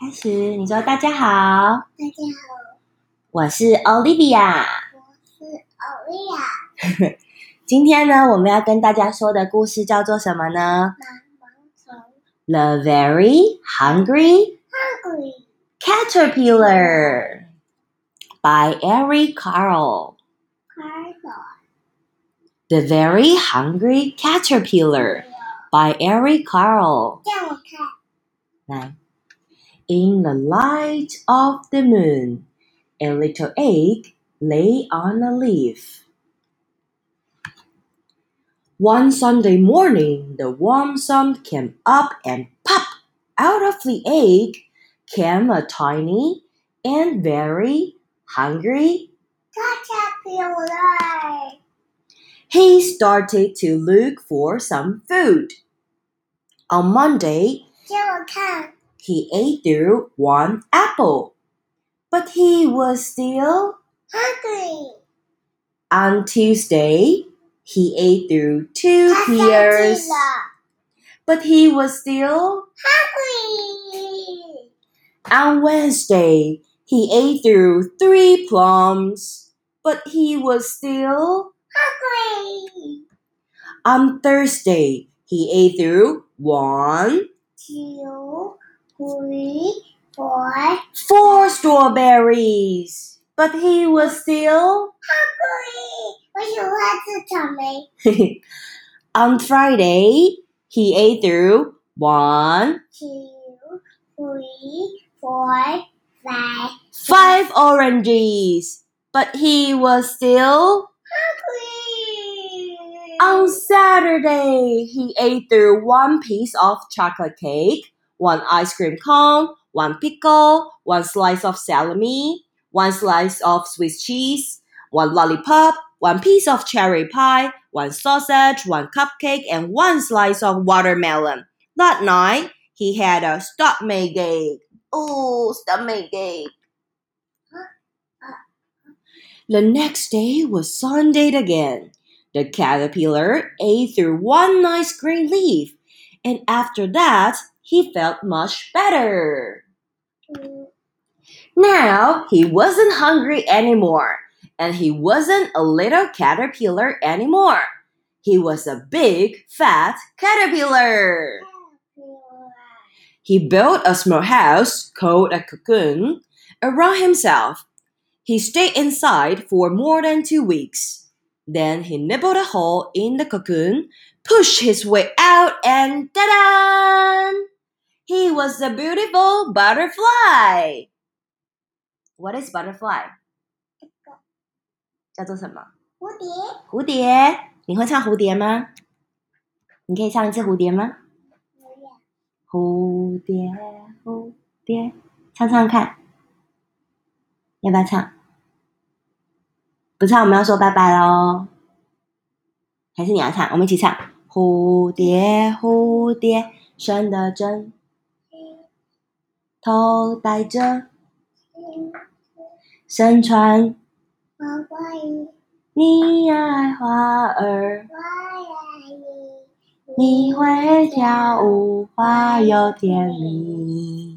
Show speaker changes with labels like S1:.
S1: 开始，你说大家好，
S2: 大家好，
S1: 我是 Olivia。
S2: 我是 Olivia。
S1: 今天呢，我们要跟大家说的故事叫做什么呢？The Very Hungry
S2: hungry
S1: Caterpillar by Eric Carle.
S2: Carlo
S1: The Very Hungry Caterpillar by Eric Carle.
S2: 让我看，
S1: 来 ，In the light of the moon, a little egg lay on a leaf. One Sunday morning, the warm sun came up and pop! Out of the egg came a tiny and very hungry.
S2: caterpillar
S1: He started to look for some food. On Monday,
S2: 让我看，
S1: he ate through one apple. But he was still
S2: hungry.
S1: On Tuesday, he ate through two pears. But he was still
S2: hungry.
S1: On Wednesday, he ate through three plums. But he was still
S2: hungry.
S1: On Thursday, he ate through one,
S2: two, Three, four.
S1: Four strawberries. But he was still
S2: hungry.
S1: On Friday, he ate through one,
S2: two, three, four, five.
S1: Five oranges. But he was still
S2: hungry.
S1: On Saturday, he ate through one piece of chocolate cake one ice cream cone, one pickle, one slice of salami, one slice of Swiss cheese, one lollipop, one piece of cherry pie, one sausage, one cupcake, and one slice of watermelon. That night, he had a stomach ache. Oh, stomach ache. The next day was Sunday again. The caterpillar ate through one nice green leaf, and after that, he felt much better. Now, he wasn't hungry anymore, and he wasn't a little caterpillar anymore. He was a big, fat caterpillar. He built a small house called a cocoon around himself. He stayed inside for more than two weeks. Then he nibbled a hole in the cocoon, pushed his way out, and ta-da! He was a beautiful butterfly. What is butterfly? 叫做什么？
S2: 蝴蝶，
S1: 蝴蝶。你会唱蝴蝶吗？你可以唱一次蝴蝶吗？蝴蝶，蝴蝶，唱唱看，要不要唱？不唱，我们要说拜拜喽。还是你要唱？我们一起唱。蝴蝶，蝴蝶，生得真，头戴着身穿。
S2: 我爱你，
S1: 你爱花儿，
S2: 我爱你，
S1: 你会跳舞，花又甜蜜。